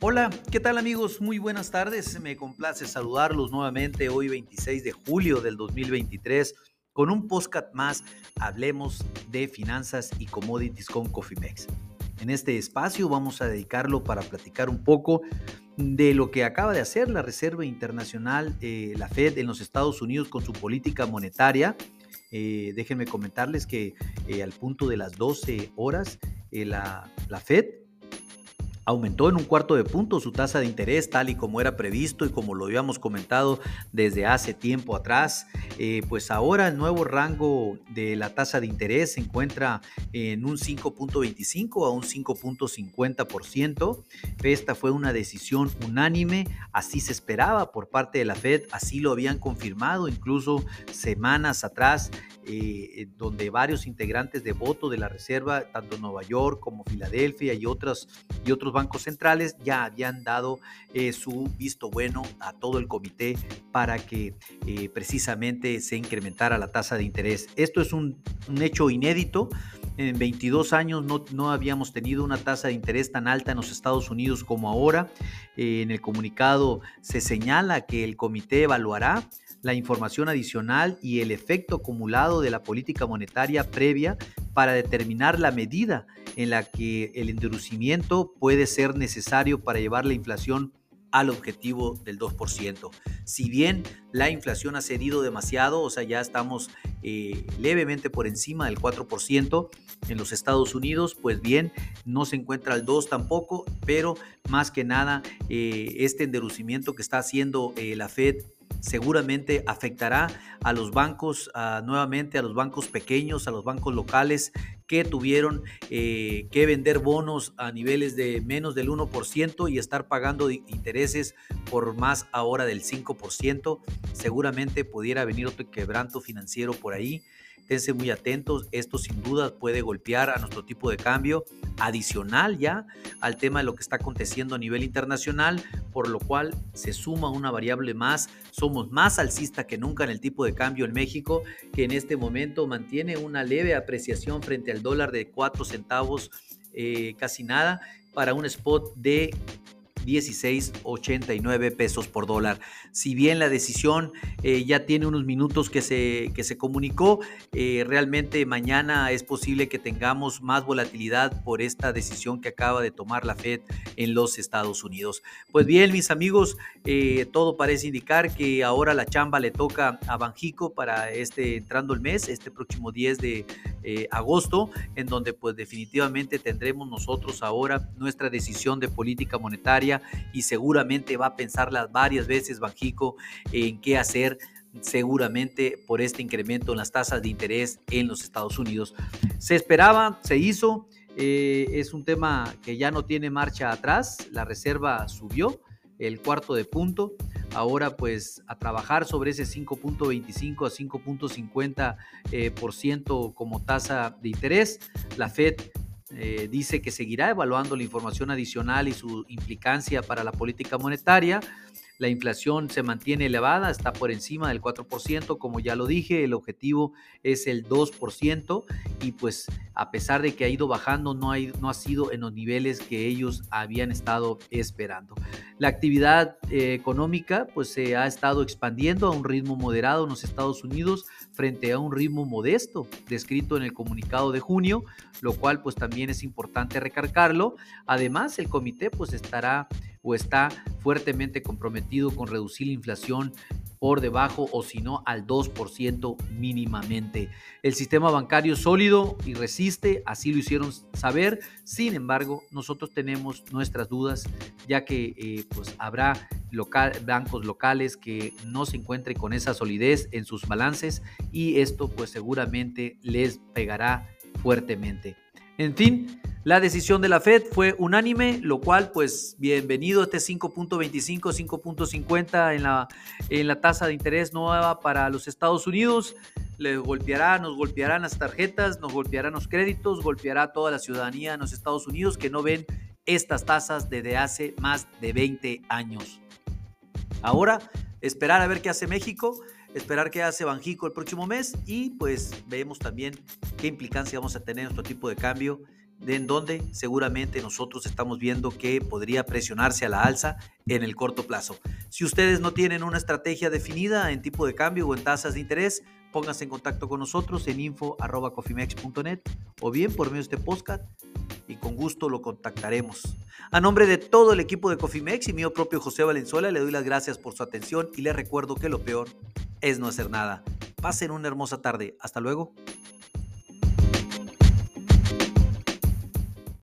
Hola, ¿qué tal amigos? Muy buenas tardes. Me complace saludarlos nuevamente hoy 26 de julio del 2023 con un podcast más. Hablemos de finanzas y commodities con Cofimex. En este espacio vamos a dedicarlo para platicar un poco de lo que acaba de hacer la Reserva Internacional, eh, la Fed en los Estados Unidos con su política monetaria. Eh, déjenme comentarles que eh, al punto de las 12 horas la, la Fed aumentó en un cuarto de punto su tasa de interés tal y como era previsto y como lo habíamos comentado desde hace tiempo atrás. Eh, pues ahora el nuevo rango de la tasa de interés se encuentra en un 5.25 a un 5.50%. Esta fue una decisión unánime, así se esperaba por parte de la Fed, así lo habían confirmado incluso semanas atrás eh, donde varios integrantes de voto de la Reserva, tanto Nueva York como Filadelfia y, otros y otros bancos centrales, ya habían dado eh, su visto bueno a todo el comité para que eh, precisamente se incrementara la tasa de interés. Esto es un, un hecho inédito. En 22 años no, no, habíamos tenido una tasa de interés tan alta en los Estados Unidos como ahora. en el comunicado se señala que el comité evaluará la información adicional y el efecto acumulado de la política monetaria previa para determinar la medida en la que el endurecimiento puede ser necesario para llevar la inflación al objetivo del 2%. Si bien la inflación ha cedido demasiado, o sea, ya estamos eh, levemente por encima del 4% en los Estados Unidos, pues bien, no se encuentra al 2 tampoco, pero más que nada, eh, este endurecimiento que está haciendo eh, la Fed seguramente afectará a los bancos, nuevamente a los bancos pequeños, a los bancos locales que tuvieron eh, que vender bonos a niveles de menos del 1% y estar pagando intereses por más ahora del 5%. Seguramente pudiera venir otro quebranto financiero por ahí. Esténse muy atentos, esto sin duda puede golpear a nuestro tipo de cambio adicional ya al tema de lo que está aconteciendo a nivel internacional, por lo cual se suma una variable más. Somos más alcista que nunca en el tipo de cambio en México, que en este momento mantiene una leve apreciación frente al dólar de 4 centavos, eh, casi nada, para un spot de 16.89 pesos por dólar. Si bien la decisión eh, ya tiene unos minutos que se, que se comunicó, eh, realmente mañana es posible que tengamos más volatilidad por esta decisión que acaba de tomar la Fed en los Estados Unidos. Pues bien, mis amigos, eh, todo parece indicar que ahora la chamba le toca a Banjico para este entrando el mes, este próximo 10 de agosto, en donde pues definitivamente tendremos nosotros ahora nuestra decisión de política monetaria y seguramente va a pensarlas varias veces Banjico en qué hacer seguramente por este incremento en las tasas de interés en los Estados Unidos. Se esperaba, se hizo, eh, es un tema que ya no tiene marcha atrás, la reserva subió el cuarto de punto, ahora pues a trabajar sobre ese 5.25 a 5.50 eh, por ciento como tasa de interés. La Fed eh, dice que seguirá evaluando la información adicional y su implicancia para la política monetaria. La inflación se mantiene elevada, está por encima del 4%, como ya lo dije, el objetivo es el 2% y pues a pesar de que ha ido bajando, no, ha sido en los niveles que ellos habían estado esperando. La actividad eh, económica pues se ha estado expandiendo a un ritmo moderado en los Estados Unidos frente a un ritmo modesto descrito en el comunicado de junio, lo cual pues también es importante recargarlo. Además, el comité pues estará o está fuertemente comprometido con reducir la inflación por debajo o si no al 2% mínimamente. El sistema bancario sólido y resiste, así lo hicieron saber. Sin embargo, nosotros tenemos nuestras dudas ya que eh, pues habrá bancos locales que no se encuentren con esa solidez en sus balances y esto pues seguramente les pegará fuertemente. En fin, la decisión de la Fed fue unánime, lo cual, pues, bienvenido este 5.25, 5.50 en la, en la tasa de interés nueva para los Estados Unidos. Les golpeará, nos golpearán las tarjetas, nos golpearán los créditos, golpeará a toda la ciudadanía en los Estados Unidos que no ven estas tasas desde hace más de 20 años. Ahora, esperar a ver qué hace México esperar qué hace Banjico el próximo mes y pues vemos también qué implicancia vamos a tener en nuestro tipo de cambio en donde seguramente nosotros estamos viendo que podría presionarse a la alza en el corto plazo. Si ustedes no tienen una estrategia definida en tipo de cambio o en tasas de interés, pónganse en contacto con nosotros en info.cofimex.net o bien por medio de este podcast y con gusto lo contactaremos. A nombre de todo el equipo de Cofimex y mío propio José Valenzuela, le doy las gracias por su atención y les recuerdo que lo peor es no hacer nada. Pasen una hermosa tarde. Hasta luego.